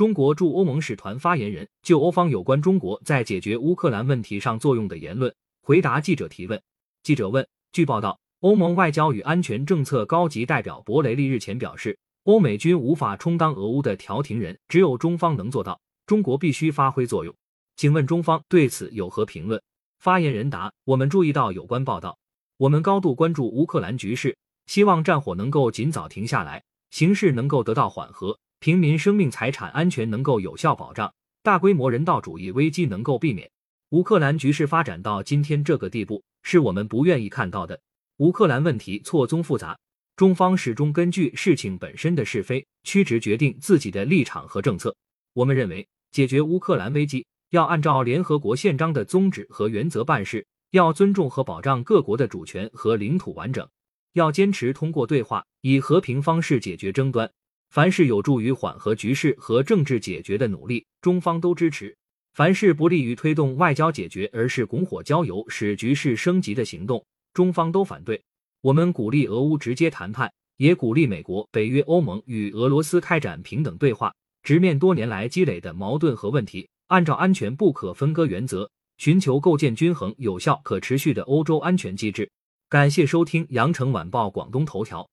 中国驻欧盟使团发言人就欧方有关中国在解决乌克兰问题上作用的言论回答记者提问。记者问：据报道，欧盟外交与安全政策高级代表博雷利日前表示，欧美军无法充当俄乌的调停人，只有中方能做到，中国必须发挥作用。请问中方对此有何评论？发言人答：我们注意到有关报道，我们高度关注乌克兰局势，希望战火能够尽早停下来，形势能够得到缓和。平民生命财产安全能够有效保障，大规模人道主义危机能够避免。乌克兰局势发展到今天这个地步，是我们不愿意看到的。乌克兰问题错综复杂，中方始终根据事情本身的是非曲直决定自己的立场和政策。我们认为，解决乌克兰危机要按照联合国宪章的宗旨和原则办事，要尊重和保障各国的主权和领土完整，要坚持通过对话以和平方式解决争端。凡是有助于缓和局势和政治解决的努力，中方都支持；凡是不利于推动外交解决，而是拱火浇油、使局势升级的行动，中方都反对。我们鼓励俄乌直接谈判，也鼓励美国、北约、欧盟与俄罗斯开展平等对话，直面多年来积累的矛盾和问题，按照安全不可分割原则，寻求构建均衡、有效、可持续的欧洲安全机制。感谢收听羊城晚报广东头条。